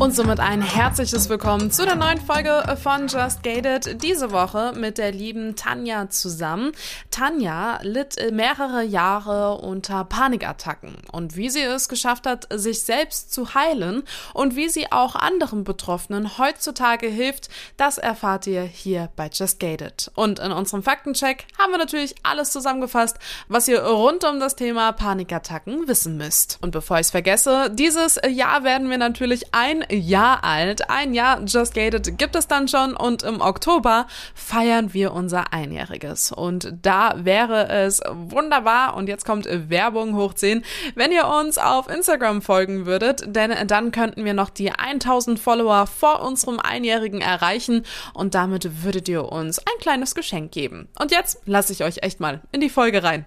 Und somit ein herzliches Willkommen zu der neuen Folge von Just Gated. Diese Woche mit der lieben Tanja zusammen. Tanja litt mehrere Jahre unter Panikattacken und wie sie es geschafft hat, sich selbst zu heilen und wie sie auch anderen Betroffenen heutzutage hilft, das erfahrt ihr hier bei Just Gated. Und in unserem Faktencheck haben wir natürlich alles zusammengefasst, was ihr rund um das Thema Panikattacken wissen müsst. Und bevor ich es vergesse, dieses Jahr werden wir natürlich ein Jahr alt. Ein Jahr Just Gated gibt es dann schon und im Oktober feiern wir unser Einjähriges. Und da wäre es wunderbar und jetzt kommt Werbung hoch 10, wenn ihr uns auf Instagram folgen würdet, denn dann könnten wir noch die 1000 Follower vor unserem Einjährigen erreichen und damit würdet ihr uns ein kleines Geschenk geben. Und jetzt lasse ich euch echt mal in die Folge rein.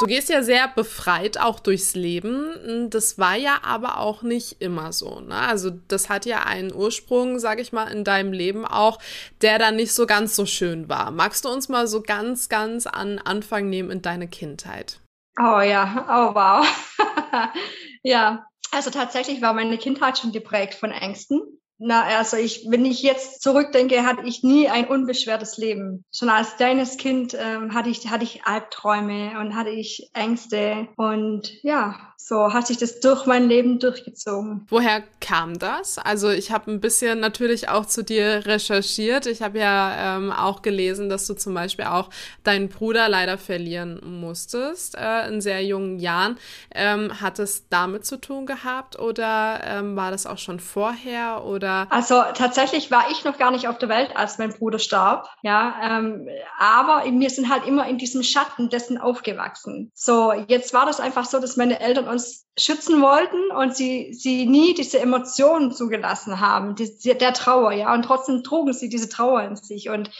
Du gehst ja sehr befreit auch durchs Leben. Das war ja aber auch nicht immer so. Ne? Also das hat ja einen Ursprung, sag ich mal, in deinem Leben auch, der dann nicht so ganz so schön war. Magst du uns mal so ganz, ganz an Anfang nehmen in deine Kindheit? Oh ja, oh wow. ja, also tatsächlich war meine Kindheit schon geprägt von Ängsten. Na, also ich, wenn ich jetzt zurückdenke, hatte ich nie ein unbeschwertes Leben. Schon als kleines Kind ähm, hatte ich hatte ich Albträume und hatte ich Ängste und ja, so hat sich das durch mein Leben durchgezogen. Woher kam das? Also ich habe ein bisschen natürlich auch zu dir recherchiert. Ich habe ja ähm, auch gelesen, dass du zum Beispiel auch deinen Bruder leider verlieren musstest äh, in sehr jungen Jahren. Ähm, hat es damit zu tun gehabt oder ähm, war das auch schon vorher oder? Also tatsächlich war ich noch gar nicht auf der Welt, als mein Bruder starb. Ja, ähm, aber wir sind halt immer in diesem Schatten dessen aufgewachsen. So jetzt war das einfach so, dass meine Eltern uns schützen wollten und sie, sie nie diese Emotionen zugelassen haben, die, der Trauer, ja, und trotzdem trugen sie diese Trauer in sich. Und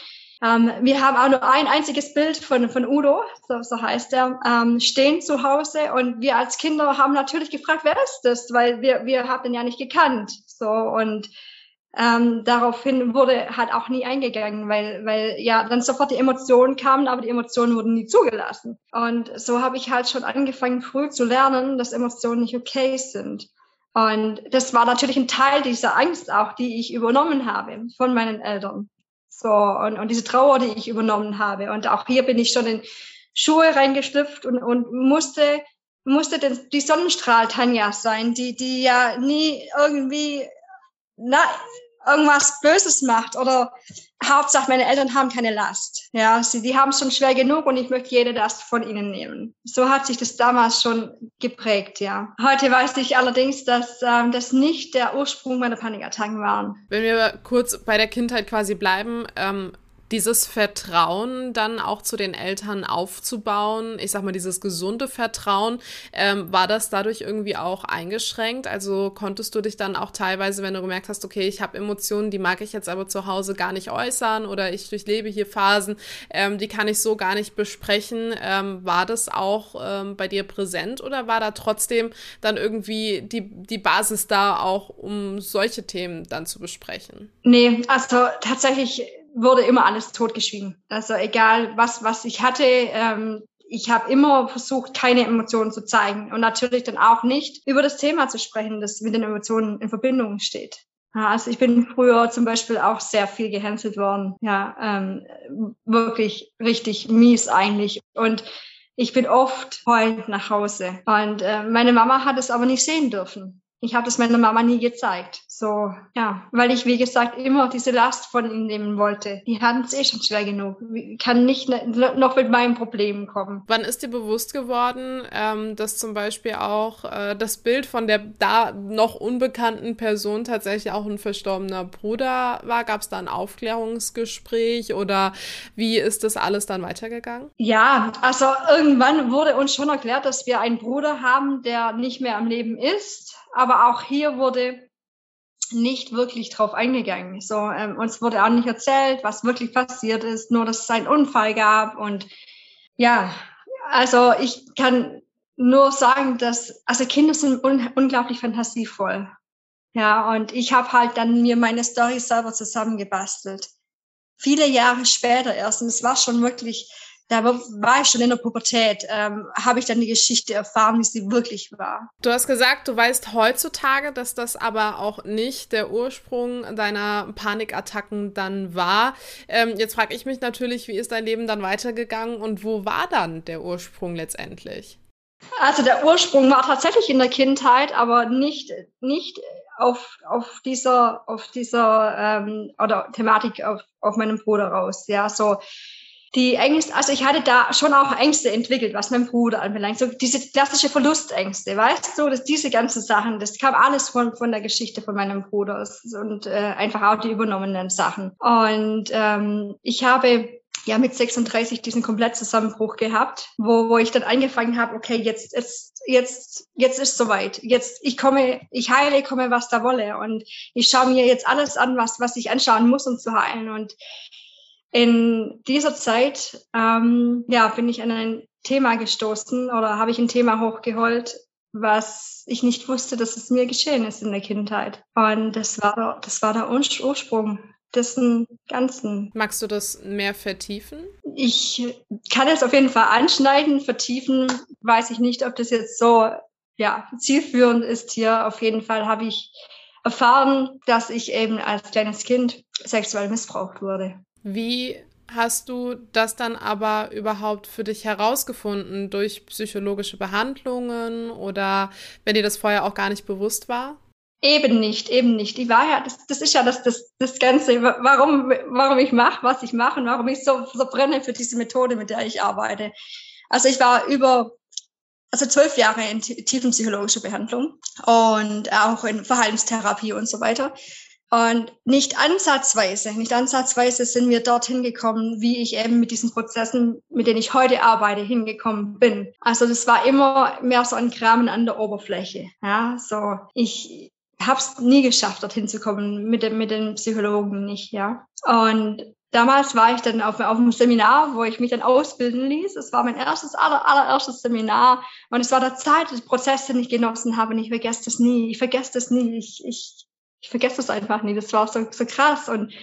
ähm, wir haben auch nur ein einziges Bild von, von Udo, so, so heißt er, ähm, stehen zu Hause. Und wir als Kinder haben natürlich gefragt, wer ist das, weil wir, wir haben ihn ja nicht gekannt, so, und ähm, daraufhin wurde halt auch nie eingegangen, weil, weil ja dann sofort die Emotionen kamen, aber die Emotionen wurden nie zugelassen. Und so habe ich halt schon angefangen, früh zu lernen, dass Emotionen nicht okay sind. Und das war natürlich ein Teil dieser Angst auch, die ich übernommen habe von meinen Eltern. So, und, und diese Trauer, die ich übernommen habe. Und auch hier bin ich schon in Schuhe reingeschlüpft und, und musste, musste den, die Sonnenstrahl Tanja sein, die, die ja nie irgendwie na, irgendwas Böses macht oder Hauptsache meine Eltern haben keine Last. Ja, sie, die haben schon schwer genug und ich möchte jede Last von ihnen nehmen. So hat sich das damals schon geprägt, ja. Heute weiß ich allerdings, dass ähm, das nicht der Ursprung meiner Panikattacken waren. Wenn wir kurz bei der Kindheit quasi bleiben, ähm, dieses Vertrauen dann auch zu den Eltern aufzubauen, ich sag mal, dieses gesunde Vertrauen, ähm, war das dadurch irgendwie auch eingeschränkt? Also konntest du dich dann auch teilweise, wenn du gemerkt hast, okay, ich habe Emotionen, die mag ich jetzt aber zu Hause gar nicht äußern oder ich durchlebe hier Phasen, ähm, die kann ich so gar nicht besprechen, ähm, war das auch ähm, bei dir präsent oder war da trotzdem dann irgendwie die, die Basis da auch, um solche Themen dann zu besprechen? Nee, also tatsächlich wurde immer alles totgeschwiegen. Also egal, was, was ich hatte, ähm, ich habe immer versucht, keine Emotionen zu zeigen und natürlich dann auch nicht über das Thema zu sprechen, das mit den Emotionen in Verbindung steht. Also ich bin früher zum Beispiel auch sehr viel gehänselt worden. Ja, ähm, wirklich richtig mies eigentlich. Und ich bin oft heulend nach Hause. Und äh, meine Mama hat es aber nicht sehen dürfen. Ich habe das meiner Mama nie gezeigt. So, ja, weil ich, wie gesagt, immer diese Last von ihnen nehmen wollte. Die hatten es eh schon schwer genug. Ich kann nicht noch mit meinen Problemen kommen. Wann ist dir bewusst geworden, ähm, dass zum Beispiel auch äh, das Bild von der da noch unbekannten Person tatsächlich auch ein verstorbener Bruder war? Gab es da ein Aufklärungsgespräch oder wie ist das alles dann weitergegangen? Ja, also irgendwann wurde uns schon erklärt, dass wir einen Bruder haben, der nicht mehr am Leben ist. Aber auch hier wurde nicht wirklich drauf eingegangen. So, ähm, uns wurde auch nicht erzählt, was wirklich passiert ist, nur dass es einen Unfall gab. Und ja, also ich kann nur sagen, dass, also Kinder sind un unglaublich fantasievoll. Ja, und ich habe halt dann mir meine Story selber zusammengebastelt. Viele Jahre später erst, und es war schon wirklich da war ich schon in der Pubertät, ähm, habe ich dann die Geschichte erfahren, wie sie wirklich war. Du hast gesagt, du weißt heutzutage, dass das aber auch nicht der Ursprung deiner Panikattacken dann war. Ähm, jetzt frage ich mich natürlich, wie ist dein Leben dann weitergegangen und wo war dann der Ursprung letztendlich? Also der Ursprung war tatsächlich in der Kindheit, aber nicht, nicht auf, auf dieser, auf dieser ähm, oder Thematik auf, auf meinem Bruder raus. Ja, so die Ängste, also ich hatte da schon auch Ängste entwickelt, was mein Bruder anbelangt. So diese klassische Verlustängste, weißt du, dass diese ganzen Sachen, das kam alles von, von der Geschichte von meinem Bruder und äh, einfach auch die übernommenen Sachen. Und ähm, ich habe ja mit 36 diesen Komplettzusammenbruch gehabt, wo, wo ich dann angefangen habe, okay, jetzt, jetzt, jetzt, jetzt ist soweit. Jetzt, ich komme, ich heile, komme, was da wolle. Und ich schaue mir jetzt alles an, was, was ich anschauen muss, um zu heilen. Und in dieser Zeit ähm, ja, bin ich an ein Thema gestoßen oder habe ich ein Thema hochgeholt, was ich nicht wusste, dass es mir geschehen ist in der Kindheit. Und das war der, das war der Ursprung dessen Ganzen. Magst du das mehr vertiefen? Ich kann es auf jeden Fall anschneiden. Vertiefen weiß ich nicht, ob das jetzt so ja, zielführend ist hier. Auf jeden Fall habe ich erfahren, dass ich eben als kleines Kind sexuell missbraucht wurde. Wie hast du das dann aber überhaupt für dich herausgefunden? Durch psychologische Behandlungen oder wenn dir das vorher auch gar nicht bewusst war? Eben nicht, eben nicht. Die Wahrheit, das, das ist ja das, das, das Ganze, warum, warum ich mache, was ich mache und warum ich so, so brenne für diese Methode, mit der ich arbeite. Also ich war über, also zwölf Jahre in tiefenpsychologischer Behandlung und auch in Verhaltenstherapie und so weiter. Und nicht ansatzweise, nicht ansatzweise sind wir dorthin gekommen, wie ich eben mit diesen Prozessen, mit denen ich heute arbeite, hingekommen bin. Also das war immer mehr so ein Kramen an der Oberfläche. Ja, so ich habe es nie geschafft, dorthin zu kommen mit, dem, mit den Psychologen nicht. Ja, und damals war ich dann auf, auf einem Seminar, wo ich mich dann ausbilden ließ. Es war mein erstes, aller, allererstes Seminar. Und es war der Zeit, des Prozess, den ich genossen habe. Und ich vergesse das nie. Ich vergesse das nie. Ich, ich ich vergesse das einfach nie. Das war so, so krass. Und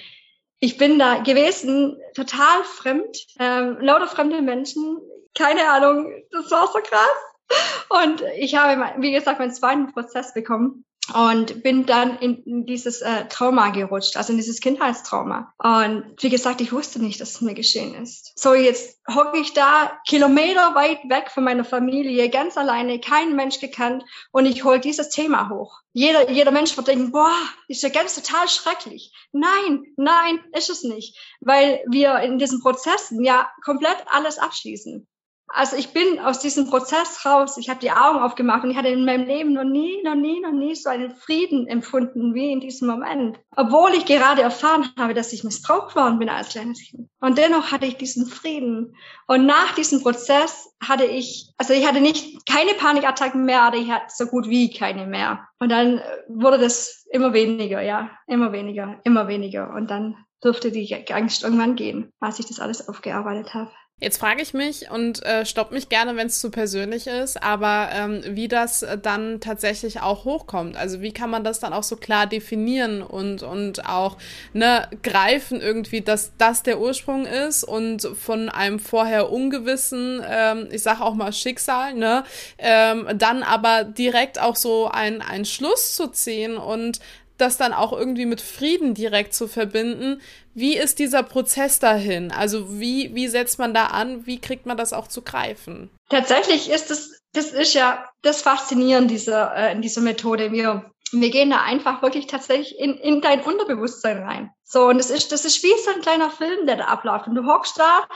ich bin da gewesen, total fremd, ähm, lauter fremde Menschen, keine Ahnung, das war so krass. Und ich habe, wie gesagt, meinen zweiten Prozess bekommen und bin dann in, dieses äh, Trauma gerutscht, also in dieses Kindheitstrauma. Und wie gesagt, ich wusste nicht, dass es mir geschehen ist. So, jetzt hocke ich da Kilometer weit weg von meiner Familie, ganz alleine, kein Mensch gekannt und ich hole dieses Thema hoch. Jeder, jeder Mensch wird denken, boah, ist ja ganz total schrecklich. Nein, nein, ist es nicht, weil wir in diesen Prozessen ja komplett alles abschließen. Also ich bin aus diesem Prozess raus, ich habe die Augen aufgemacht und ich hatte in meinem Leben noch nie, noch nie, noch nie so einen Frieden empfunden wie in diesem Moment. Obwohl ich gerade erfahren habe, dass ich missbraucht worden bin als kleines Kind. Und dennoch hatte ich diesen Frieden. Und nach diesem Prozess hatte ich, also ich hatte nicht keine Panikattacken mehr, aber ich hatte so gut wie keine mehr. Und dann wurde das immer weniger, ja, immer weniger, immer weniger. Und dann durfte die Angst irgendwann gehen, als ich das alles aufgearbeitet habe. Jetzt frage ich mich und äh, stopp mich gerne, wenn es zu persönlich ist, aber ähm, wie das dann tatsächlich auch hochkommt. Also wie kann man das dann auch so klar definieren und, und auch ne, greifen irgendwie, dass das der Ursprung ist und von einem vorher ungewissen, ähm, ich sage auch mal Schicksal, ne, ähm, dann aber direkt auch so ein, ein Schluss zu ziehen und das dann auch irgendwie mit Frieden direkt zu verbinden. Wie ist dieser Prozess dahin? Also wie, wie setzt man da an? Wie kriegt man das auch zu greifen? Tatsächlich ist es das ist ja das Faszinierende dieser, äh, dieser Methode. Wir, wir gehen da einfach wirklich tatsächlich in, in dein Unterbewusstsein rein. So, und das ist, das ist wie so ein kleiner Film, der da abläuft. Und du hockst da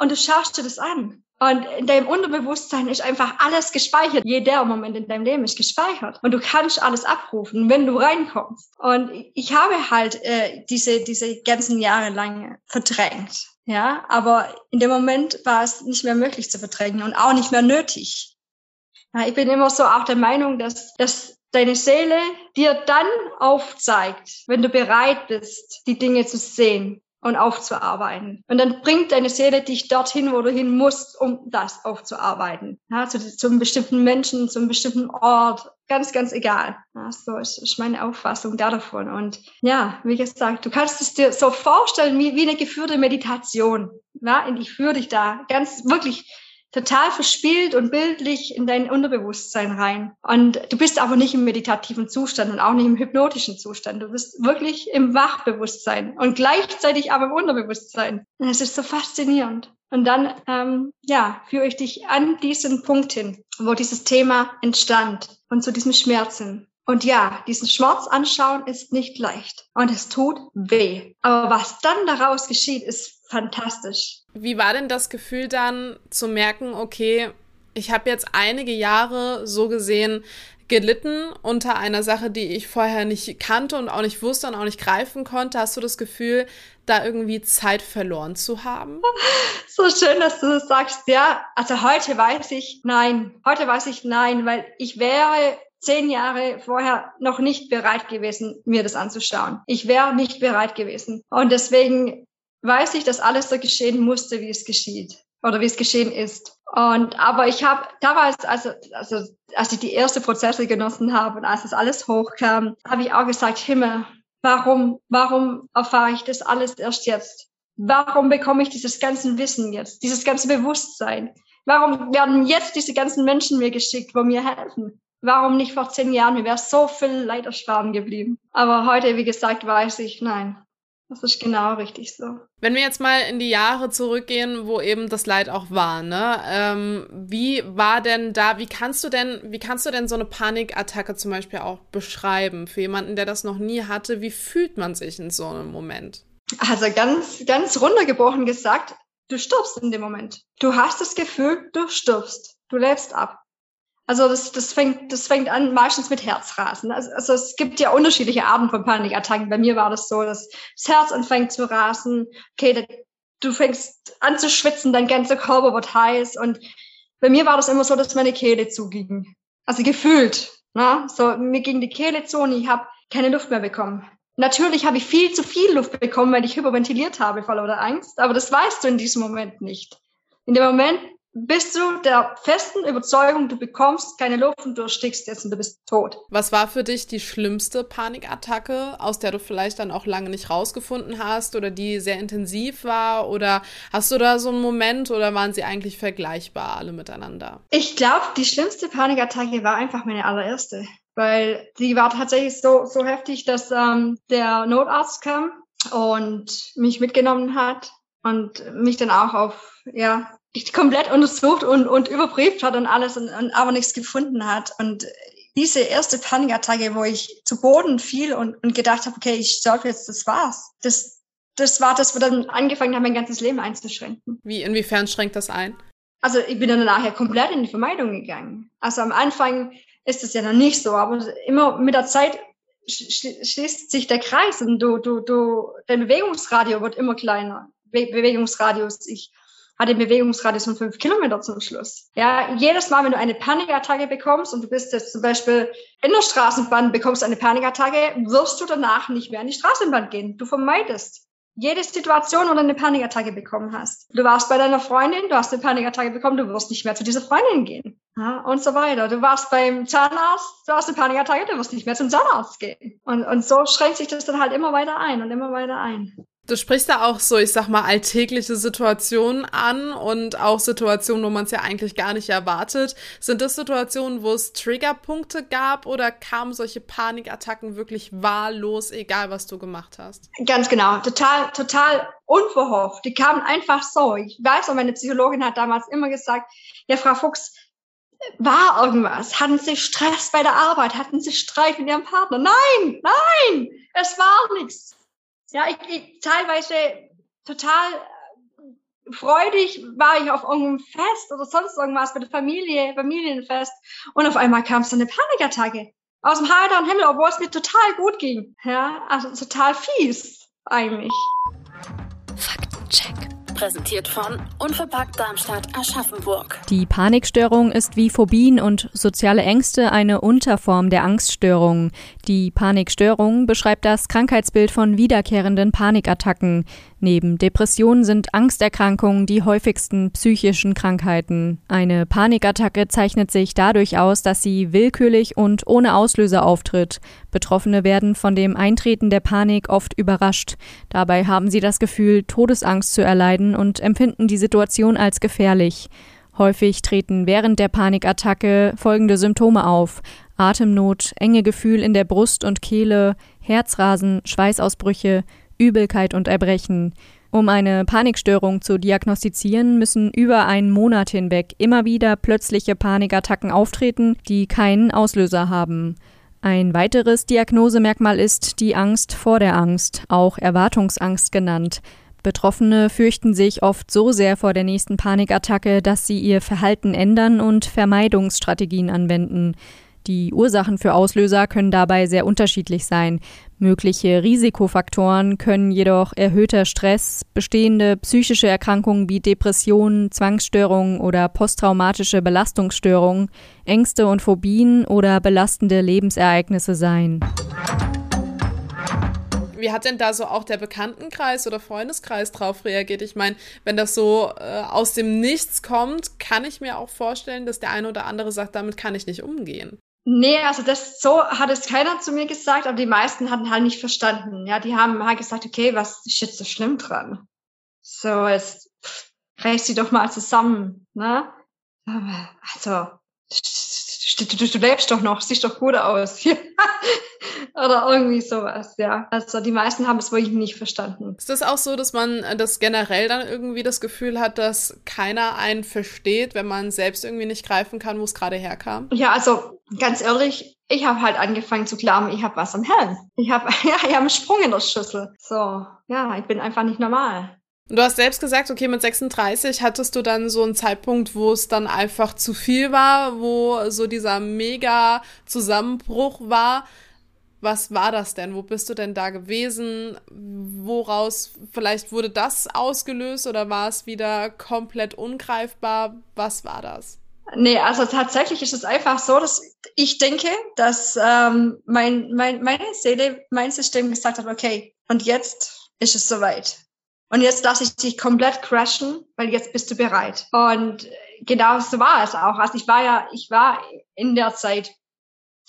und du schaust dir das an. Und in deinem Unterbewusstsein ist einfach alles gespeichert. Jeder Moment in deinem Leben ist gespeichert. Und du kannst alles abrufen, wenn du reinkommst. Und ich habe halt äh, diese, diese ganzen Jahre lang verdrängt. Ja, aber in dem Moment war es nicht mehr möglich zu verdrängen und auch nicht mehr nötig. Ja, ich bin immer so auch der Meinung, dass, dass deine Seele dir dann aufzeigt, wenn du bereit bist, die Dinge zu sehen und aufzuarbeiten. Und dann bringt deine Seele dich dorthin, wo du hin musst, um das aufzuarbeiten. Ja, zu, zu einem bestimmten Menschen, zu einem bestimmten Ort, ganz, ganz egal. Ja, so ist, ist meine Auffassung da davon. Und ja, wie gesagt, du kannst es dir so vorstellen wie, wie eine geführte Meditation. Ja, und ich führe dich da ganz wirklich total verspielt und bildlich in dein Unterbewusstsein rein. Und du bist aber nicht im meditativen Zustand und auch nicht im hypnotischen Zustand. Du bist wirklich im Wachbewusstsein und gleichzeitig aber im Unterbewusstsein. Und es ist so faszinierend. Und dann, ähm, ja, führe ich dich an diesen Punkt hin, wo dieses Thema entstand und zu diesem Schmerzen. Und ja, diesen Schmerz anschauen ist nicht leicht und es tut weh. Aber was dann daraus geschieht, ist fantastisch. Wie war denn das Gefühl dann zu merken, okay, ich habe jetzt einige Jahre so gesehen gelitten unter einer Sache, die ich vorher nicht kannte und auch nicht wusste und auch nicht greifen konnte. Hast du das Gefühl, da irgendwie Zeit verloren zu haben? So schön, dass du das sagst. Ja, also heute weiß ich nein. Heute weiß ich nein, weil ich wäre zehn Jahre vorher noch nicht bereit gewesen, mir das anzuschauen. Ich wäre nicht bereit gewesen. Und deswegen weiß ich, dass alles so geschehen musste, wie es geschieht oder wie es geschehen ist. Und aber ich habe damals, also, also als ich die erste Prozesse genossen habe und als das alles hochkam, habe ich auch gesagt, Himmel, warum, warum erfahre ich das alles erst jetzt? Warum bekomme ich dieses ganze Wissen jetzt, dieses ganze Bewusstsein? Warum werden jetzt diese ganzen Menschen mir geschickt, wo mir helfen? Warum nicht vor zehn Jahren? Mir wäre so viel Leid ersparen geblieben. Aber heute, wie gesagt, weiß ich, nein, das ist genau richtig so. Wenn wir jetzt mal in die Jahre zurückgehen, wo eben das Leid auch war, ne? Ähm, wie war denn da, wie kannst du denn, wie kannst du denn so eine Panikattacke zum Beispiel auch beschreiben für jemanden, der das noch nie hatte? Wie fühlt man sich in so einem Moment? Also ganz, ganz runtergebrochen gesagt, du stirbst in dem Moment. Du hast das Gefühl, du stirbst. Du lebst ab. Also das, das, fängt, das fängt an meistens mit Herzrasen. Also, also es gibt ja unterschiedliche Arten von Panikattacken. Bei mir war das so, dass das Herz anfängt zu rasen. Okay, du fängst an zu schwitzen, dein ganzer Körper wird heiß. Und bei mir war das immer so, dass meine Kehle zuging. Also gefühlt. Ne? So, mir ging die Kehle zu und ich habe keine Luft mehr bekommen. Natürlich habe ich viel zu viel Luft bekommen, weil ich hyperventiliert habe vor lauter Angst. Aber das weißt du in diesem Moment nicht. In dem Moment bist du der festen Überzeugung, du bekommst keine Luft und du erstickst jetzt und du bist tot. Was war für dich die schlimmste Panikattacke, aus der du vielleicht dann auch lange nicht rausgefunden hast oder die sehr intensiv war? Oder hast du da so einen Moment oder waren sie eigentlich vergleichbar alle miteinander? Ich glaube, die schlimmste Panikattacke war einfach meine allererste, weil die war tatsächlich so, so heftig, dass ähm, der Notarzt kam und mich mitgenommen hat und mich dann auch auf ja, komplett untersucht und, und überprüft hat und alles und, und aber nichts gefunden hat. Und diese erste Panikattacke, wo ich zu Boden fiel und, und gedacht habe, okay, ich sterbe jetzt, das war's. Das, das war das, wo dann angefangen haben, mein ganzes Leben einzuschränken. Wie, inwiefern schränkt das ein? Also ich bin dann nachher komplett in die Vermeidung gegangen. Also am Anfang ist es ja noch nicht so, aber immer mit der Zeit schließt sich der Kreis und du, du, du, dein Bewegungsradio wird immer kleiner. Be Bewegungsradius. Ich hat den Bewegungsradius von fünf Kilometer zum Schluss. Ja, jedes Mal, wenn du eine Panikattacke bekommst und du bist jetzt zum Beispiel in der Straßenbahn, bekommst eine Panikattacke, wirst du danach nicht mehr in die Straßenbahn gehen. Du vermeidest jede Situation, wo du eine Panikattacke bekommen hast. Du warst bei deiner Freundin, du hast eine Panikattacke bekommen, du wirst nicht mehr zu dieser Freundin gehen. Ja, und so weiter. Du warst beim Zahnarzt, du hast eine Panikattacke, du wirst nicht mehr zum Zahnarzt gehen. Und, und so schränkt sich das dann halt immer weiter ein und immer weiter ein. Du sprichst da auch so, ich sag mal, alltägliche Situationen an und auch Situationen, wo man es ja eigentlich gar nicht erwartet. Sind das Situationen, wo es Triggerpunkte gab oder kamen solche Panikattacken wirklich wahllos, egal was du gemacht hast? Ganz genau, total, total unverhofft. Die kamen einfach so. Ich weiß, und meine Psychologin hat damals immer gesagt, ja, Frau Fuchs, war irgendwas? Hatten sie Stress bei der Arbeit? Hatten sie Streit mit ihrem Partner? Nein, nein, es war nichts. Ja, ich, ich teilweise total äh, freudig war ich auf irgendeinem Fest oder sonst irgendwas mit der Familie, Familienfest und auf einmal kam so eine Panikattacke aus dem heiteren Himmel, obwohl es mir total gut ging. Ja, also total fies eigentlich. Faktencheck präsentiert von Unverpackt Darmstadt Aschaffenburg. Die Panikstörung ist wie Phobien und soziale Ängste eine Unterform der Angststörung. Die Panikstörung beschreibt das Krankheitsbild von wiederkehrenden Panikattacken. Neben Depressionen sind Angsterkrankungen die häufigsten psychischen Krankheiten. Eine Panikattacke zeichnet sich dadurch aus, dass sie willkürlich und ohne Auslöser auftritt. Betroffene werden von dem Eintreten der Panik oft überrascht. Dabei haben sie das Gefühl, Todesangst zu erleiden und empfinden die Situation als gefährlich. Häufig treten während der Panikattacke folgende Symptome auf. Atemnot, enge Gefühl in der Brust und Kehle, Herzrasen, Schweißausbrüche, Übelkeit und Erbrechen. Um eine Panikstörung zu diagnostizieren, müssen über einen Monat hinweg immer wieder plötzliche Panikattacken auftreten, die keinen Auslöser haben. Ein weiteres Diagnosemerkmal ist die Angst vor der Angst, auch Erwartungsangst genannt. Betroffene fürchten sich oft so sehr vor der nächsten Panikattacke, dass sie ihr Verhalten ändern und Vermeidungsstrategien anwenden. Die Ursachen für Auslöser können dabei sehr unterschiedlich sein. Mögliche Risikofaktoren können jedoch erhöhter Stress, bestehende psychische Erkrankungen wie Depressionen, Zwangsstörungen oder posttraumatische Belastungsstörungen, Ängste und Phobien oder belastende Lebensereignisse sein. Wie hat denn da so auch der Bekanntenkreis oder Freundeskreis drauf reagiert? Ich meine, wenn das so äh, aus dem Nichts kommt, kann ich mir auch vorstellen, dass der eine oder andere sagt, damit kann ich nicht umgehen. Nee, also das so hat es keiner zu mir gesagt, aber die meisten hatten halt nicht verstanden. Ja, die haben halt gesagt, okay, was ist jetzt so schlimm dran? So, jetzt reiß sie doch mal zusammen, ne? Also, du, du, du lebst doch noch, siehst doch gut aus. Oder irgendwie sowas, ja. Also die meisten haben es wirklich nicht verstanden. Ist das auch so, dass man das generell dann irgendwie das Gefühl hat, dass keiner einen versteht, wenn man selbst irgendwie nicht greifen kann, wo es gerade herkam? Ja, also ganz ehrlich, ich habe halt angefangen zu glauben, ich habe was am Helm. Ich habe ja, ich hab einen Sprung in der Schüssel. So, ja, ich bin einfach nicht normal. Und du hast selbst gesagt, okay, mit 36 hattest du dann so einen Zeitpunkt, wo es dann einfach zu viel war, wo so dieser mega Zusammenbruch war. Was war das denn? Wo bist du denn da gewesen? Woraus, vielleicht wurde das ausgelöst oder war es wieder komplett ungreifbar? Was war das? Nee, also tatsächlich ist es einfach so, dass ich denke, dass ähm, mein, mein, meine Seele, mein System gesagt hat, okay, und jetzt ist es soweit. Und jetzt lasse ich dich komplett crashen, weil jetzt bist du bereit. Und genau so war es auch. Also ich war ja, ich war in der Zeit,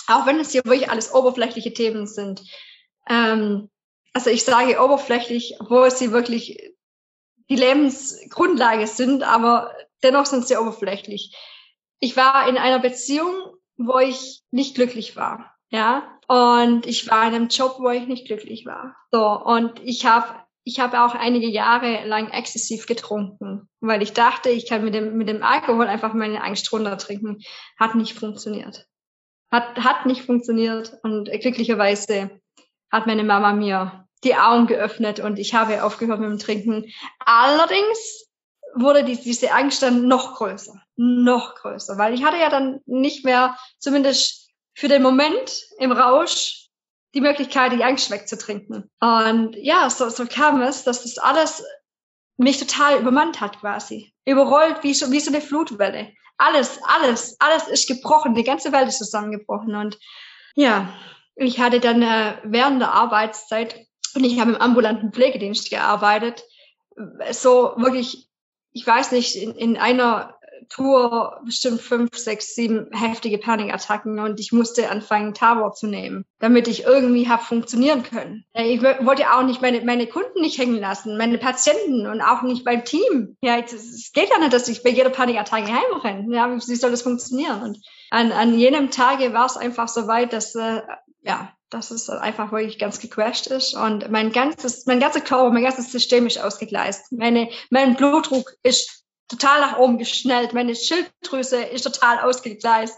auch wenn es hier wirklich alles oberflächliche Themen sind. Ähm, also ich sage oberflächlich, wo sie wirklich die Lebensgrundlage sind, aber dennoch sind sie oberflächlich. Ich war in einer Beziehung, wo ich nicht glücklich war. Ja, und ich war in einem Job, wo ich nicht glücklich war. So, und ich habe ich habe auch einige Jahre lang exzessiv getrunken, weil ich dachte, ich kann mit dem, mit dem Alkohol einfach meine Angst runtertrinken. Hat nicht funktioniert. Hat, hat nicht funktioniert und glücklicherweise hat meine Mama mir die Augen geöffnet und ich habe aufgehört mit dem Trinken. Allerdings wurde die, diese Angst dann noch größer, noch größer, weil ich hatte ja dann nicht mehr, zumindest für den Moment im Rausch, die Möglichkeit, die Angst wegzutrinken. Und ja, so, so kam es, dass das alles mich total übermannt hat quasi. Überrollt wie so, wie so eine Flutwelle. Alles, alles, alles ist gebrochen. Die ganze Welt ist zusammengebrochen. Und ja, ich hatte dann äh, während der Arbeitszeit, und ich habe im ambulanten Pflegedienst gearbeitet, so wirklich, ich weiß nicht, in, in einer Tour bestimmt fünf, sechs, sieben heftige Panikattacken und ich musste anfangen, Tabor zu nehmen, damit ich irgendwie habe funktionieren können. Ich wollte auch nicht meine, meine Kunden nicht hängen lassen, meine Patienten und auch nicht mein Team. Ja, es geht ja nicht, dass ich bei jeder Panikattacke heimrenne. Ja, wie soll das funktionieren? Und an, an jenem Tage war es einfach so weit, dass, äh, ja, dass es einfach wirklich ganz gecrashed ist und mein ganzes, mein ganzer Körper, mein ganzes System ist ausgegleist. Meine, mein Blutdruck ist total nach oben geschnellt. Meine Schilddrüse ist total ausgegleist.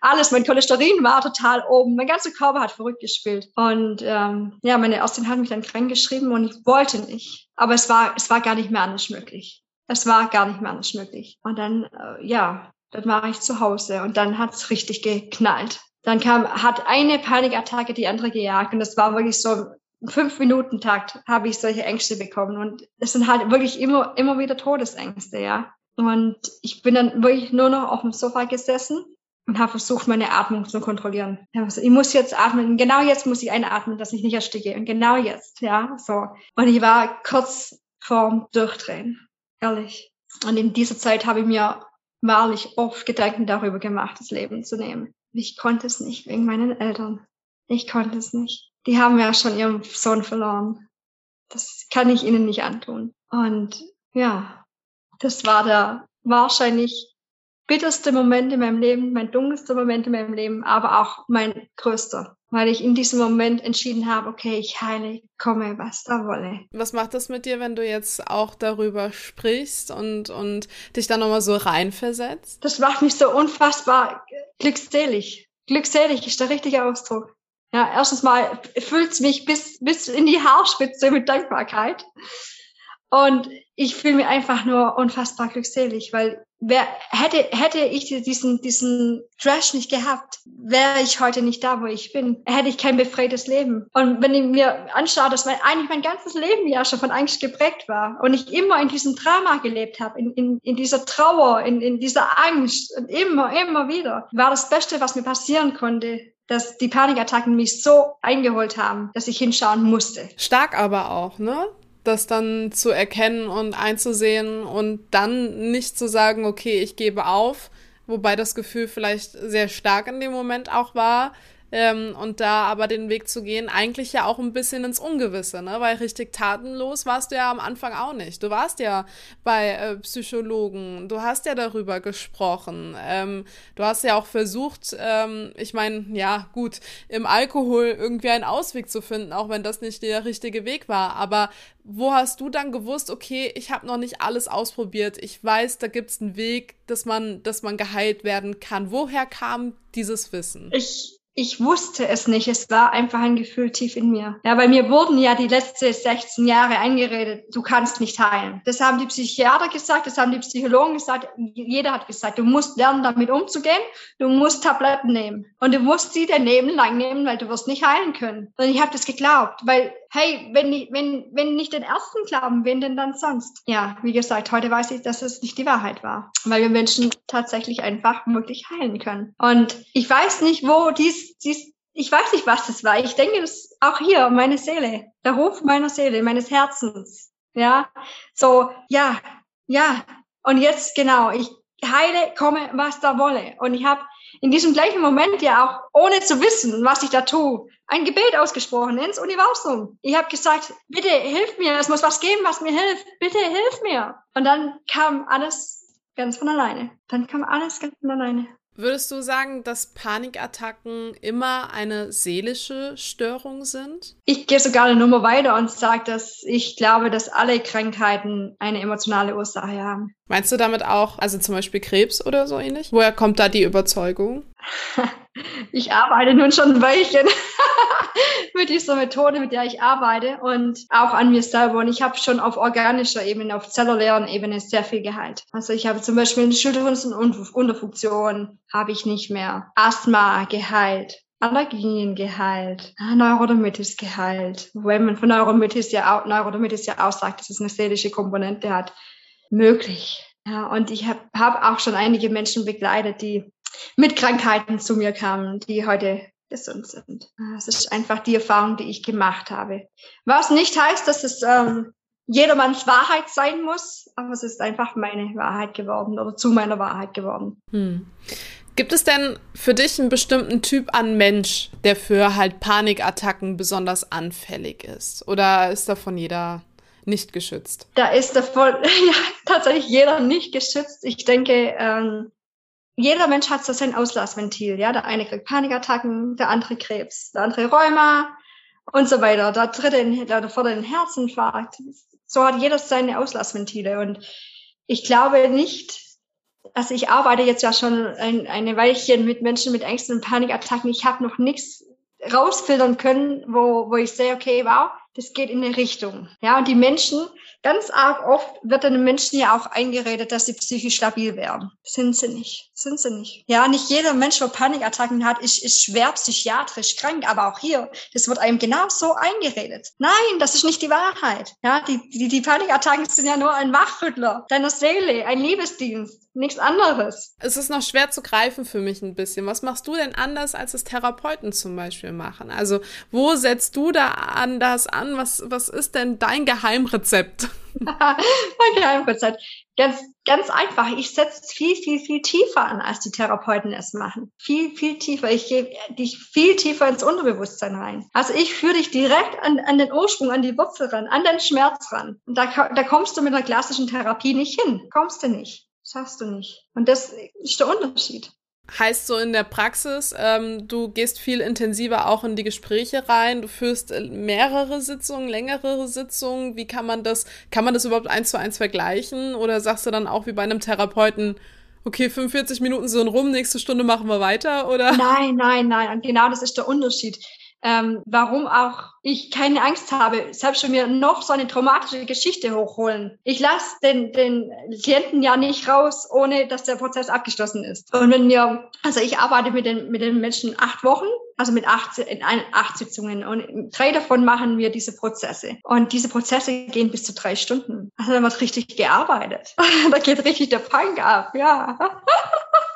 Alles, mein Cholesterin war total oben. Mein ganzer Körper hat verrückt gespielt. Und ähm, ja, meine Ärztin hat mich dann krank geschrieben und ich wollte nicht. Aber es war, es war gar nicht mehr anders möglich. Es war gar nicht mehr anders möglich. Und dann, äh, ja, dann war ich zu Hause und dann hat es richtig geknallt. Dann kam, hat eine Panikattacke die andere gejagt und das war wirklich so fünf Minuten Takt habe ich solche Ängste bekommen und es sind halt wirklich immer immer wieder Todesängste, ja. Und ich bin dann wirklich nur noch auf dem Sofa gesessen und habe versucht, meine Atmung zu kontrollieren. Ich muss jetzt atmen. Genau jetzt muss ich einatmen, dass ich nicht ersticke. Und genau jetzt, ja, so. Und ich war kurz vorm Durchdrehen, ehrlich. Und in dieser Zeit habe ich mir wahrlich oft Gedanken darüber gemacht, das Leben zu nehmen. Ich konnte es nicht wegen meinen Eltern. Ich konnte es nicht die haben ja schon ihren Sohn verloren. Das kann ich ihnen nicht antun. Und ja, das war der wahrscheinlich bitterste Moment in meinem Leben, mein dunkelster Moment in meinem Leben, aber auch mein größter, weil ich in diesem Moment entschieden habe, okay, ich heile, komme, was da wolle. Was macht das mit dir, wenn du jetzt auch darüber sprichst und, und dich da nochmal so reinversetzt? Das macht mich so unfassbar glückselig. Glückselig ist der richtige Ausdruck. Ja, erstens mal füllt es mich bis, bis in die Haarspitze mit Dankbarkeit. Und ich fühle mich einfach nur unfassbar glückselig, weil wer, hätte, hätte ich diesen, diesen Trash nicht gehabt, wäre ich heute nicht da, wo ich bin. Hätte ich kein befreites Leben. Und wenn ich mir anschaue, dass mein, eigentlich mein ganzes Leben ja schon von Angst geprägt war und ich immer in diesem Drama gelebt habe, in, in, in dieser Trauer, in, in dieser Angst und immer, immer wieder, war das Beste, was mir passieren konnte, dass die Panikattacken mich so eingeholt haben, dass ich hinschauen musste. Stark aber auch, ne? Das dann zu erkennen und einzusehen und dann nicht zu sagen, okay, ich gebe auf, wobei das Gefühl vielleicht sehr stark in dem Moment auch war, ähm, und da aber den Weg zu gehen, eigentlich ja auch ein bisschen ins Ungewisse, ne? Weil richtig tatenlos warst du ja am Anfang auch nicht. Du warst ja bei äh, Psychologen, du hast ja darüber gesprochen, ähm, du hast ja auch versucht, ähm, ich meine, ja, gut, im Alkohol irgendwie einen Ausweg zu finden, auch wenn das nicht der richtige Weg war. Aber wo hast du dann gewusst, okay, ich habe noch nicht alles ausprobiert, ich weiß, da gibt es einen Weg, dass man, dass man geheilt werden kann. Woher kam dieses Wissen? Ich ich wusste es nicht. Es war einfach ein Gefühl tief in mir. Ja, bei mir wurden ja die letzten 16 Jahre eingeredet, du kannst nicht heilen. Das haben die Psychiater gesagt, das haben die Psychologen gesagt. Jeder hat gesagt, du musst lernen, damit umzugehen. Du musst Tabletten nehmen. Und du musst sie dein Leben lang nehmen, weil du wirst nicht heilen können. Und ich habe das geglaubt, weil hey, wenn, wenn, wenn nicht den ersten glauben, wen denn dann sonst? Ja, wie gesagt, heute weiß ich, dass es nicht die Wahrheit war, weil wir Menschen tatsächlich einfach wirklich heilen können. Und ich weiß nicht, wo dies, dies ich weiß nicht, was das war. Ich denke, das auch hier meine Seele, der Ruf meiner Seele, meines Herzens. Ja, so, ja, ja. Und jetzt genau, ich heile, komme, was da wolle. Und ich habe in diesem gleichen Moment ja auch, ohne zu wissen, was ich da tue, ein Gebet ausgesprochen ins Universum. Ich habe gesagt, bitte hilf mir, es muss was geben, was mir hilft. Bitte hilf mir. Und dann kam alles ganz von alleine. Dann kam alles ganz von alleine. Würdest du sagen, dass Panikattacken immer eine seelische Störung sind? Ich gehe sogar eine Nummer weiter und sage, dass ich glaube, dass alle Krankheiten eine emotionale Ursache haben. Meinst du damit auch, also zum Beispiel Krebs oder so ähnlich? Woher kommt da die Überzeugung? ich arbeite nun schon ein Weilchen mit dieser Methode, mit der ich arbeite und auch an mir selber. Und ich habe schon auf organischer Ebene, auf zellulären Ebene sehr viel geheilt. Also ich habe zum Beispiel eine Schilddrüsenunterfunktion, habe ich nicht mehr. Asthma geheilt. Allergien geheilt, Neurodermitis geheilt. Wenn man von Neurodermitis ja Neurodermitis ja auch sagt, dass es eine seelische Komponente hat, möglich. Ja, und ich habe hab auch schon einige Menschen begleitet, die mit Krankheiten zu mir kamen, die heute gesund sind. Es ist einfach die Erfahrung, die ich gemacht habe. Was nicht heißt, dass es ähm, jedermanns Wahrheit sein muss, aber es ist einfach meine Wahrheit geworden oder zu meiner Wahrheit geworden. Hm. Gibt es denn für dich einen bestimmten Typ an Mensch, der für halt Panikattacken besonders anfällig ist? Oder ist davon jeder nicht geschützt? Da ist davon ja, tatsächlich jeder nicht geschützt. Ich denke, ähm, jeder Mensch hat so sein Auslassventil. Ja, der eine kriegt Panikattacken, der andere Krebs, der andere Rheuma und so weiter. Der dritte, der vierte einen Herzinfarkt. So hat jeder seine Auslassventile und ich glaube nicht, also ich arbeite jetzt ja schon ein, eine Weilchen mit Menschen mit Ängsten und Panikattacken. Ich habe noch nichts rausfiltern können, wo, wo ich sehe, okay, wow, das geht in eine Richtung. Ja, und die Menschen, ganz arg oft wird den Menschen ja auch eingeredet, dass sie psychisch stabil werden. Sind sie nicht. Sind sie nicht. Ja, nicht jeder Mensch, der Panikattacken hat, ist, ist schwer psychiatrisch krank, aber auch hier, das wird einem genau so eingeredet. Nein, das ist nicht die Wahrheit. Ja, die, die, die Panikattacken sind ja nur ein Wachrüttler deiner Seele, ein Liebesdienst nichts anderes. Es ist noch schwer zu greifen für mich ein bisschen. Was machst du denn anders, als es Therapeuten zum Beispiel machen? Also, wo setzt du da anders an? Was, was ist denn dein Geheimrezept? mein Geheimrezept. Ganz, ganz einfach. Ich setze es viel, viel, viel tiefer an, als die Therapeuten es machen. Viel, viel tiefer. Ich gebe dich viel tiefer ins Unterbewusstsein rein. Also ich führe dich direkt an, an den Ursprung, an die Wurzel ran, an den Schmerz ran. Und da, da kommst du mit der klassischen Therapie nicht hin. Kommst du nicht. Schaffst du nicht. Und das ist der Unterschied. Heißt so in der Praxis, ähm, du gehst viel intensiver auch in die Gespräche rein, du führst äh, mehrere Sitzungen, längere Sitzungen. Wie kann man das, kann man das überhaupt eins zu eins vergleichen? Oder sagst du dann auch wie bei einem Therapeuten, okay, 45 Minuten sind rum, nächste Stunde machen wir weiter, oder? Nein, nein, nein. Und genau das ist der Unterschied. Ähm, warum auch ich keine Angst habe, selbst wenn wir noch so eine traumatische Geschichte hochholen. Ich lasse den, den Klienten ja nicht raus, ohne dass der Prozess abgeschlossen ist. Und wenn wir, also ich arbeite mit den, mit den Menschen acht Wochen, also mit acht, in acht Sitzungen und drei davon machen wir diese Prozesse. Und diese Prozesse gehen bis zu drei Stunden. Also da wird richtig gearbeitet. da geht richtig der Punk ab, ja.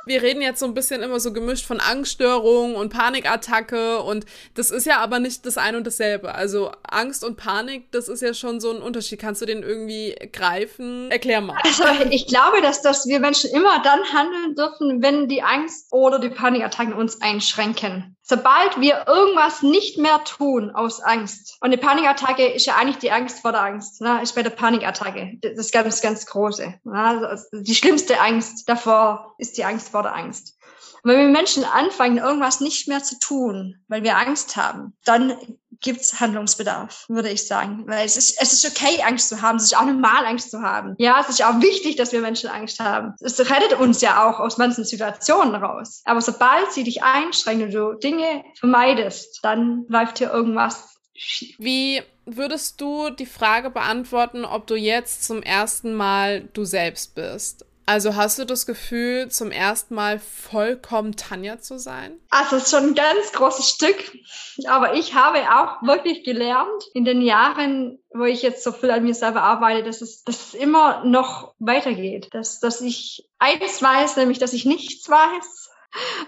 wir reden jetzt so ein bisschen immer so gemischt von Angststörung und Panikattacke und das ist ja aber nicht das eine und dasselbe. Also Angst und Panik, das ist ja schon so ein Unterschied. Kannst du den irgendwie greifen? Erklär mal. Also ich glaube, dass, dass wir Menschen immer dann handeln dürfen, wenn die Angst oder die Panikattacken uns einschränken. Sobald wir irgendwas nicht mehr tun aus Angst, und eine Panikattacke ist ja eigentlich die Angst vor der Angst, ne? ist bei der Panikattacke das ist ganz, ganz große. Ne? Also die schlimmste Angst davor ist die Angst vor der Angst. Und wenn wir Menschen anfangen, irgendwas nicht mehr zu tun, weil wir Angst haben, dann gibt's Handlungsbedarf, würde ich sagen. Weil es ist, es ist okay, Angst zu haben. Es ist auch normal, Angst zu haben. Ja, es ist auch wichtig, dass wir Menschen Angst haben. Es rettet uns ja auch aus manchen Situationen raus. Aber sobald sie dich einschränken und du Dinge vermeidest, dann läuft hier irgendwas schief. Wie würdest du die Frage beantworten, ob du jetzt zum ersten Mal du selbst bist? Also hast du das Gefühl, zum ersten Mal vollkommen Tanja zu sein? Also es ist schon ein ganz großes Stück. Aber ich habe auch wirklich gelernt in den Jahren, wo ich jetzt so viel an mir selber arbeite, dass es, dass es immer noch weitergeht. Dass, dass ich eins weiß, nämlich, dass ich nichts weiß.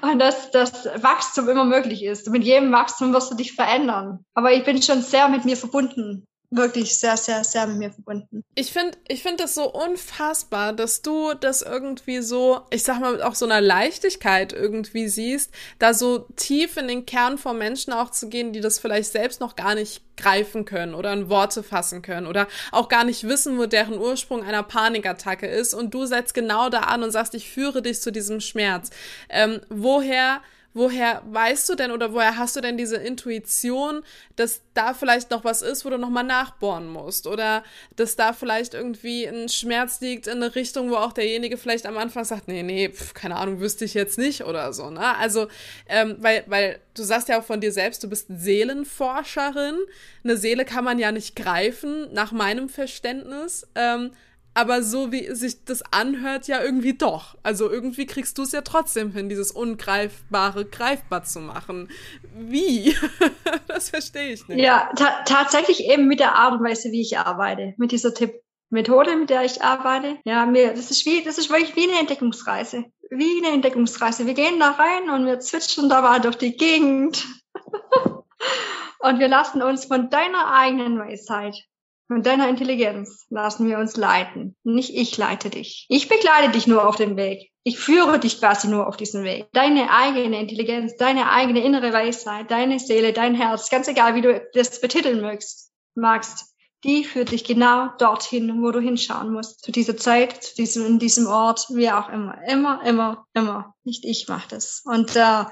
Und dass das Wachstum immer möglich ist. Mit jedem Wachstum wirst du dich verändern. Aber ich bin schon sehr mit mir verbunden wirklich sehr, sehr, sehr mit mir verbunden. Ich finde ich finde das so unfassbar, dass du das irgendwie so, ich sag mal, mit auch so einer Leichtigkeit irgendwie siehst, da so tief in den Kern von Menschen auch zu gehen, die das vielleicht selbst noch gar nicht greifen können oder in Worte fassen können oder auch gar nicht wissen, wo deren Ursprung einer Panikattacke ist und du setzt genau da an und sagst, ich führe dich zu diesem Schmerz. Ähm, woher woher weißt du denn oder woher hast du denn diese Intuition, dass da vielleicht noch was ist, wo du nochmal nachbohren musst? Oder dass da vielleicht irgendwie ein Schmerz liegt in eine Richtung, wo auch derjenige vielleicht am Anfang sagt, nee, nee, pf, keine Ahnung, wüsste ich jetzt nicht oder so, ne? Also, ähm, weil, weil du sagst ja auch von dir selbst, du bist Seelenforscherin. Eine Seele kann man ja nicht greifen, nach meinem Verständnis. Ähm, aber so wie sich das anhört, ja irgendwie doch. Also irgendwie kriegst du es ja trotzdem hin, dieses Ungreifbare greifbar zu machen. Wie? das verstehe ich nicht. Ja, ta tatsächlich eben mit der Art und Weise, wie ich arbeite. Mit dieser Tipp Methode, mit der ich arbeite. Ja, mir, das ist wie, das ist wirklich wie eine Entdeckungsreise. Wie eine Entdeckungsreise. Wir gehen da rein und wir zwitschern da mal durch die Gegend. und wir lassen uns von deiner eigenen Weisheit von deiner Intelligenz lassen wir uns leiten. Nicht ich leite dich. Ich begleite dich nur auf dem Weg. Ich führe dich quasi nur auf diesen Weg. Deine eigene Intelligenz, deine eigene innere Weisheit, deine Seele, dein Herz, ganz egal, wie du das betiteln mögst, magst, die führt dich genau dorthin, wo du hinschauen musst. Zu dieser Zeit, zu diesem, in diesem Ort, wie auch immer. Immer, immer, immer. Nicht ich mache das. Und äh,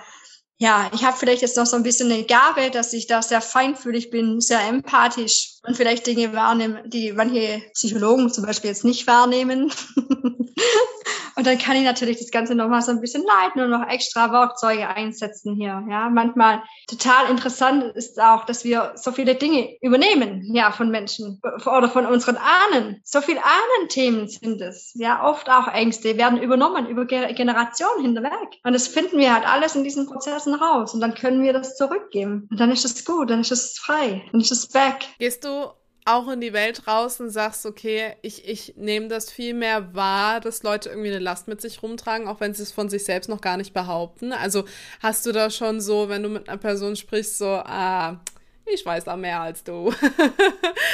ja, ich habe vielleicht jetzt noch so ein bisschen eine Gabe, dass ich da sehr feinfühlig bin, sehr empathisch und vielleicht Dinge wahrnehmen, die manche Psychologen zum Beispiel jetzt nicht wahrnehmen. Und dann kann ich natürlich das Ganze nochmal so ein bisschen leiten und noch extra Werkzeuge einsetzen hier. Ja, manchmal total interessant ist auch, dass wir so viele Dinge übernehmen, ja, von Menschen oder von unseren Ahnen. So viele Ahnenthemen sind es. Ja, oft auch Ängste werden übernommen über Generationen hinweg. Und das finden wir halt alles in diesen Prozessen raus. Und dann können wir das zurückgeben. Und dann ist es gut, dann ist es frei, dann ist es weg. Gehst du auch in die Welt raus und sagst, okay, ich, ich nehme das viel mehr wahr, dass Leute irgendwie eine Last mit sich rumtragen, auch wenn sie es von sich selbst noch gar nicht behaupten. Also hast du da schon so, wenn du mit einer Person sprichst, so, ah, ich weiß da mehr als du.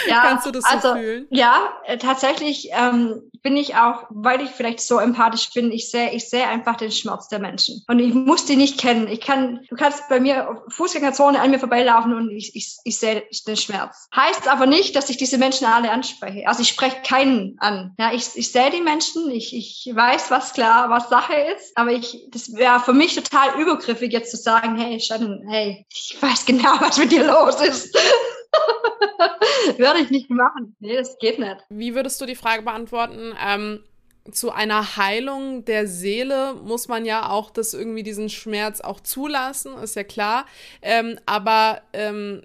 Ja, Kannst du das so also, fühlen? Ja, äh, tatsächlich ähm, bin ich auch, weil ich vielleicht so empathisch bin, ich sehe ich sehe einfach den Schmerz der Menschen. Und ich muss die nicht kennen. Ich kann, du kannst bei mir Fußgängerzone an mir vorbeilaufen und ich, ich, ich sehe den Schmerz. Heißt aber nicht, dass ich diese Menschen alle anspreche. Also ich spreche keinen an. Ja, ich, ich sehe die Menschen, ich, ich weiß, was klar, was Sache ist, aber ich, das wäre für mich total übergriffig, jetzt zu sagen, hey, Shannon, hey, ich weiß genau, was mit dir los ist. Würde ich nicht machen. Nee, das geht nicht. Wie würdest du die Frage beantworten? Ähm, zu einer Heilung der Seele muss man ja auch das irgendwie diesen Schmerz auch zulassen, ist ja klar. Ähm, aber ähm,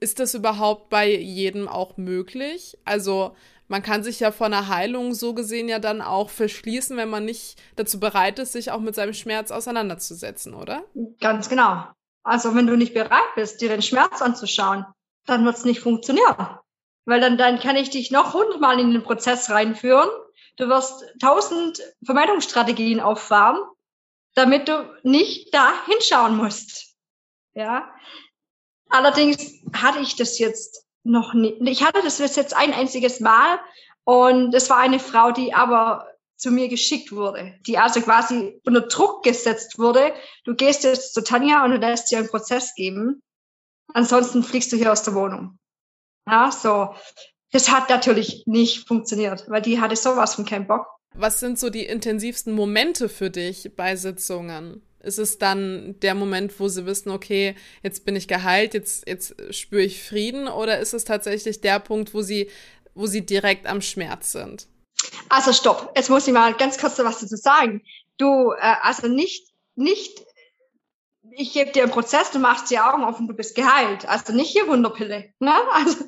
ist das überhaupt bei jedem auch möglich? Also man kann sich ja vor einer Heilung so gesehen ja dann auch verschließen, wenn man nicht dazu bereit ist, sich auch mit seinem Schmerz auseinanderzusetzen, oder? Ganz genau. Also wenn du nicht bereit bist, dir den Schmerz anzuschauen, dann wird es nicht funktionieren. Weil dann, dann kann ich dich noch hundertmal in den Prozess reinführen. Du wirst tausend Vermeidungsstrategien auffahren, damit du nicht da hinschauen musst. Ja. Allerdings hatte ich das jetzt noch nicht. Ich hatte das jetzt ein einziges Mal und es war eine Frau, die aber zu mir geschickt wurde, die also quasi unter Druck gesetzt wurde. Du gehst jetzt zu Tanja und du lässt dir einen Prozess geben. Ansonsten fliegst du hier aus der Wohnung. Ja, so. Das hat natürlich nicht funktioniert, weil die hatte sowas von keinen Bock. Was sind so die intensivsten Momente für dich bei Sitzungen? Ist es dann der Moment, wo sie wissen, okay, jetzt bin ich geheilt, jetzt, jetzt spüre ich Frieden? Oder ist es tatsächlich der Punkt, wo sie, wo sie direkt am Schmerz sind? Also stopp, jetzt muss ich mal ganz kurz was dazu sagen. Du, äh, also nicht, nicht, ich gebe dir einen Prozess, du machst die Augen und du bist geheilt. Also nicht hier Wunderpille. Ne? Also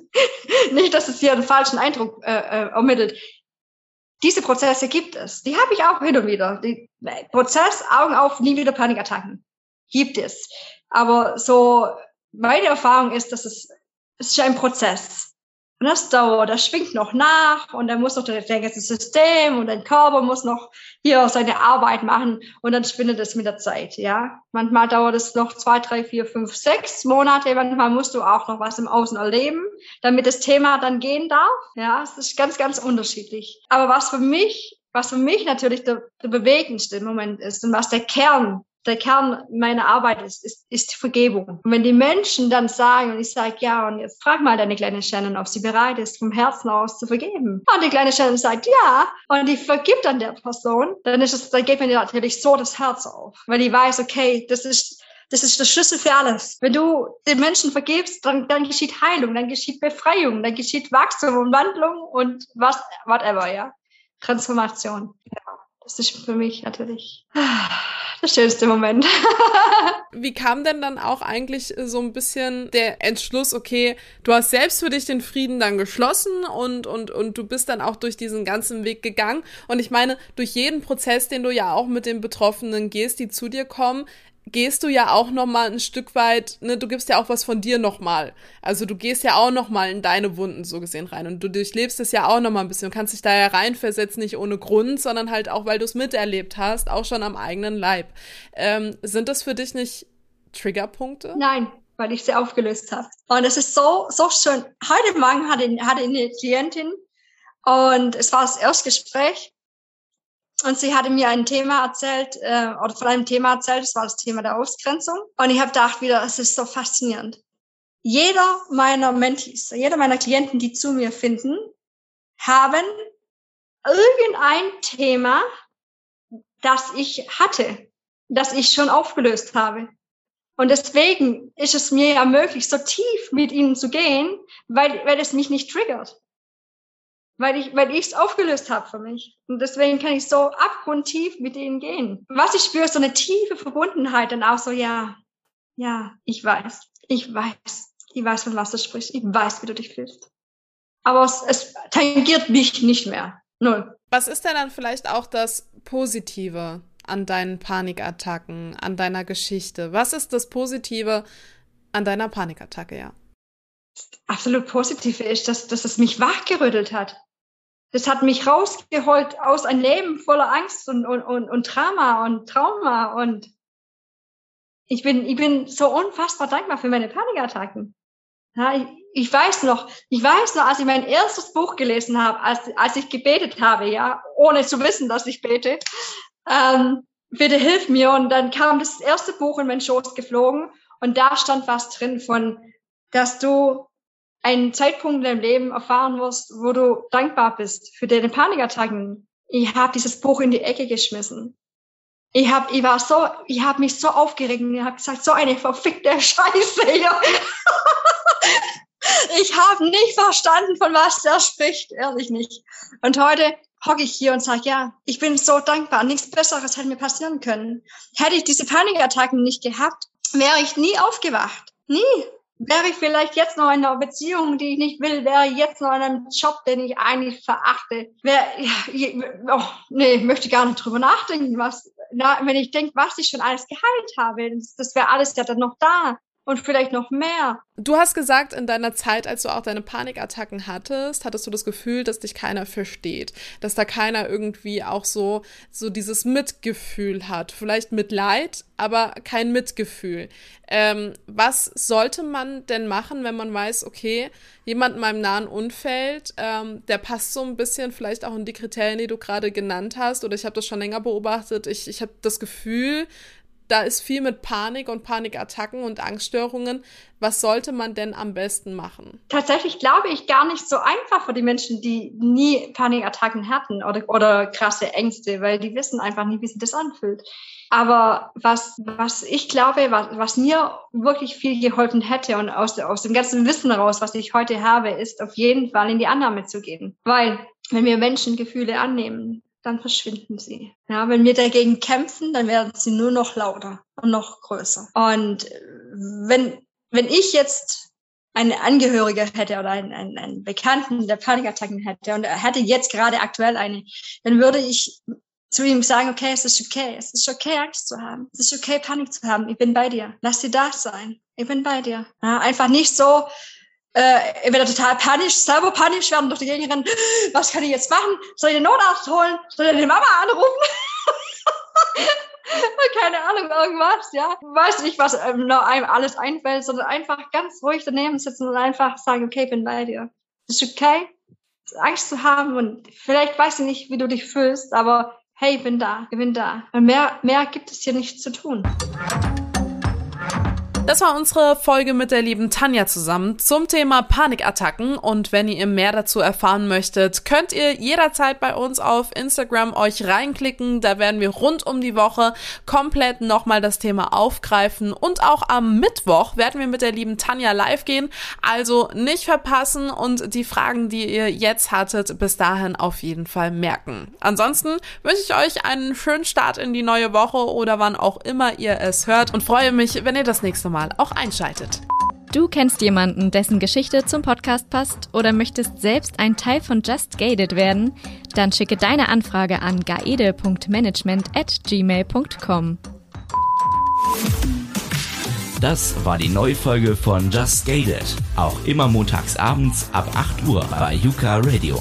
nicht, dass es hier einen falschen Eindruck äh, äh, ermittelt. Diese Prozesse gibt es. Die habe ich auch hin und wieder. Die Prozess, Augen auf, nie wieder Panikattacken. Gibt es. Aber so, meine Erfahrung ist, dass es, es ist ein Prozess. Und das dauert, das schwingt noch nach und dann muss noch das ganze System und dein Körper muss noch hier seine Arbeit machen und dann schwindet es mit der Zeit, ja. Manchmal dauert es noch zwei, drei, vier, fünf, sechs Monate, manchmal musst du auch noch was im Außen erleben, damit das Thema dann gehen darf, ja. Es ist ganz, ganz unterschiedlich. Aber was für mich, was für mich natürlich der, der bewegendste Moment ist und was der Kern der Kern meiner Arbeit ist, ist, ist Vergebung. Und wenn die Menschen dann sagen, und ich sage, ja, und jetzt frag mal deine kleine Shannon, ob sie bereit ist, vom Herzen aus zu vergeben. Und die kleine Shannon sagt, ja, und die vergibt dann der Person, dann ist es, dann geht mir natürlich so das Herz auf, weil die weiß, okay, das ist, das ist der Schlüssel für alles. Wenn du den Menschen vergibst, dann, dann geschieht Heilung, dann geschieht Befreiung, dann geschieht Wachstum und Wandlung und was, whatever, ja. Transformation. Ja, das ist für mich natürlich schönste Moment. Wie kam denn dann auch eigentlich so ein bisschen der Entschluss, okay, du hast selbst für dich den Frieden dann geschlossen und, und, und du bist dann auch durch diesen ganzen Weg gegangen. Und ich meine, durch jeden Prozess, den du ja auch mit den Betroffenen gehst, die zu dir kommen, gehst du ja auch noch mal ein Stück weit, ne, du gibst ja auch was von dir noch mal. Also du gehst ja auch noch mal in deine Wunden so gesehen rein und du durchlebst es ja auch noch mal ein bisschen. Du kannst dich da ja reinversetzen, nicht ohne Grund, sondern halt auch, weil du es miterlebt hast, auch schon am eigenen Leib. Ähm, sind das für dich nicht Triggerpunkte? Nein, weil ich sie aufgelöst habe. Und es ist so, so schön. Heute Morgen hatte, hatte eine Klientin und es war das Erstgespräch und sie hatte mir ein Thema erzählt, äh, oder von einem Thema erzählt, das war das Thema der Ausgrenzung. Und ich habe gedacht wieder, es ist so faszinierend. Jeder meiner Mentees, jeder meiner Klienten, die zu mir finden, haben irgendein Thema, das ich hatte, das ich schon aufgelöst habe. Und deswegen ist es mir ja möglich, so tief mit ihnen zu gehen, weil, weil es mich nicht triggert. Weil ich weil ich es aufgelöst habe für mich. Und deswegen kann ich so abgrundtief mit ihnen gehen. Was ich spüre, so eine tiefe Verbundenheit und auch so, ja, ja, ich weiß, ich weiß, ich weiß, von was du sprichst, ich weiß, wie du dich fühlst. Aber es, es tangiert mich nicht mehr. Null. Was ist denn dann vielleicht auch das Positive an deinen Panikattacken, an deiner Geschichte? Was ist das Positive an deiner Panikattacke, ja? Absolut Positive ist, dass, dass es mich wachgerüttelt hat. Das hat mich rausgeholt aus einem Leben voller Angst und, und, und, und Drama und Trauma. Und ich bin, ich bin so unfassbar dankbar für meine Panikattacken. Ja, ich, ich weiß noch, ich weiß noch, als ich mein erstes Buch gelesen habe, als, als ich gebetet habe, ja, ohne zu wissen, dass ich bete, ähm, bitte hilf mir. Und dann kam das erste Buch in meinen Schoß geflogen und da stand was drin von, dass du einen Zeitpunkt in deinem Leben erfahren wirst, wo du dankbar bist für deine Panikattacken. Ich habe dieses Buch in die Ecke geschmissen. Ich hab, ich war so, ich habe mich so aufgeregt und ich habe gesagt, so eine verfickte Scheiße hier. ich habe nicht verstanden, von was der spricht, ehrlich nicht. Und heute hocke ich hier und sage, ja, ich bin so dankbar. Nichts Besseres hätte mir passieren können. Hätte ich diese Panikattacken nicht gehabt, wäre ich nie aufgewacht. Nie. Wäre ich vielleicht jetzt noch in einer Beziehung, die ich nicht will, wäre ich jetzt noch in einem Job, den ich eigentlich verachte. Wäre, ja, oh, nee, möchte gar nicht drüber nachdenken, was, na, wenn ich denke, was ich schon alles geheilt habe, das, das wäre alles ja dann noch da und vielleicht noch mehr. Du hast gesagt, in deiner Zeit, als du auch deine Panikattacken hattest, hattest du das Gefühl, dass dich keiner versteht, dass da keiner irgendwie auch so so dieses Mitgefühl hat, vielleicht Mitleid, aber kein Mitgefühl. Ähm, was sollte man denn machen, wenn man weiß, okay, jemand in meinem nahen Umfeld, ähm, der passt so ein bisschen vielleicht auch in die Kriterien, die du gerade genannt hast, oder ich habe das schon länger beobachtet. Ich ich habe das Gefühl, da ist viel mit Panik und Panikattacken und Angststörungen. Was sollte man denn am besten machen? Tatsächlich glaube ich gar nicht so einfach für die Menschen, die nie Panikattacken hatten oder, oder krasse Ängste, weil die wissen einfach nie, wie sich das anfühlt. Aber was, was ich glaube, was, was mir wirklich viel geholfen hätte und aus, aus dem ganzen Wissen raus, was ich heute habe, ist auf jeden Fall in die Annahme zu gehen. Weil wenn wir Menschen Gefühle annehmen, dann verschwinden sie. Ja, wenn wir dagegen kämpfen, dann werden sie nur noch lauter und noch größer. Und wenn, wenn ich jetzt eine Angehörige hätte oder einen, einen, einen Bekannten, der Panikattacken hätte und er hätte jetzt gerade aktuell eine, dann würde ich zu ihm sagen, okay, es ist okay, es ist okay, Angst zu haben, es ist okay, Panik zu haben, ich bin bei dir, lass sie da sein, ich bin bei dir. Ja, einfach nicht so, äh, entweder total panisch, selber panisch werden, durch die Gegend rennen, was kann ich jetzt machen? Soll ich den Notarzt holen? Soll ich die Mama anrufen? Keine Ahnung, irgendwas, ja. Weiß nicht, was ähm, einem alles einfällt, sondern einfach ganz ruhig daneben sitzen und einfach sagen, okay, bin bei dir. Ist okay, Angst zu haben und vielleicht weiß ich nicht, wie du dich fühlst, aber hey, bin da, ich bin da. Und mehr, mehr gibt es hier nicht zu tun. Das war unsere Folge mit der lieben Tanja zusammen zum Thema Panikattacken. Und wenn ihr mehr dazu erfahren möchtet, könnt ihr jederzeit bei uns auf Instagram euch reinklicken. Da werden wir rund um die Woche komplett nochmal das Thema aufgreifen. Und auch am Mittwoch werden wir mit der lieben Tanja live gehen. Also nicht verpassen und die Fragen, die ihr jetzt hattet, bis dahin auf jeden Fall merken. Ansonsten wünsche ich euch einen schönen Start in die neue Woche oder wann auch immer ihr es hört und freue mich, wenn ihr das nächste Mal Mal auch einschaltet. Du kennst jemanden, dessen Geschichte zum Podcast passt oder möchtest selbst ein Teil von Just Gated werden? Dann schicke deine Anfrage an gaede.management at gmail.com. Das war die neue Folge von Just Gated. Auch immer montags abends ab 8 Uhr bei Yuka Radio.